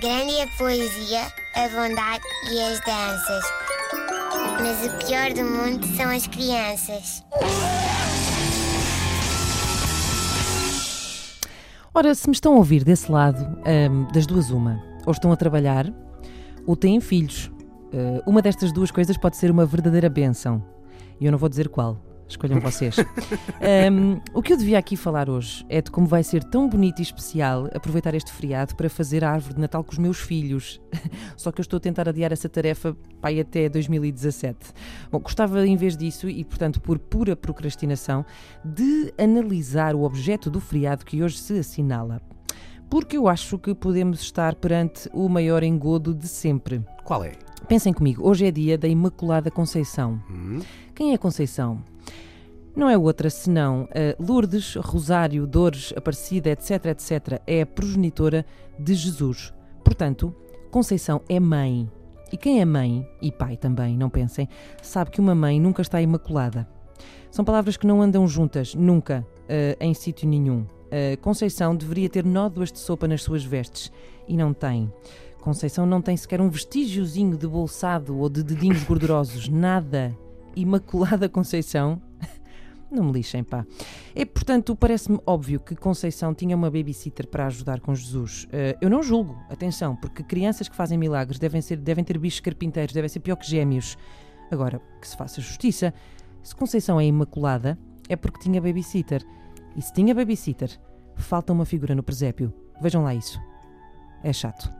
Grande é a poesia, a bondade e as danças. Mas o pior do mundo são as crianças. Ora, se me estão a ouvir desse lado, ahm, das duas, uma, ou estão a trabalhar, ou têm filhos. Ah, uma destas duas coisas pode ser uma verdadeira benção. E eu não vou dizer qual. Escolham vocês. Ahm, o que eu devia aqui falar hoje é de como vai ser tão bonito e especial aproveitar este feriado para fazer a árvore de Natal com os meus filhos. Só que eu estou a tentar adiar essa tarefa pai até 2017. Bom, gostava em vez disso, e portanto por pura procrastinação, de analisar o objeto do feriado que hoje se assinala. Porque eu acho que podemos estar perante o maior engodo de sempre. Qual é? Pensem comigo, hoje é dia da Imaculada Conceição. Hum? Quem é Conceição? Não é outra senão a Lourdes, Rosário, Dores, Aparecida, etc, etc. É a progenitora de Jesus. Portanto, Conceição é mãe. E quem é mãe, e pai também, não pensem, sabe que uma mãe nunca está imaculada. São palavras que não andam juntas, nunca, eh, em sítio nenhum. A Conceição deveria ter nódoas de sopa nas suas vestes, e não tem. Conceição não tem sequer um vestígiozinho de bolsado ou de dedinhos gordurosos, nada. Imaculada Conceição não me lixem, pá. É, portanto, parece-me óbvio que Conceição tinha uma babysitter para ajudar com Jesus. Eh, eu não julgo, atenção, porque crianças que fazem milagres devem, ser, devem ter bichos carpinteiros, devem ser pior que gêmeos. Agora, que se faça justiça, se Conceição é imaculada, é porque tinha babysitter. E se tinha babysitter, falta uma figura no presépio. Vejam lá isso. É chato.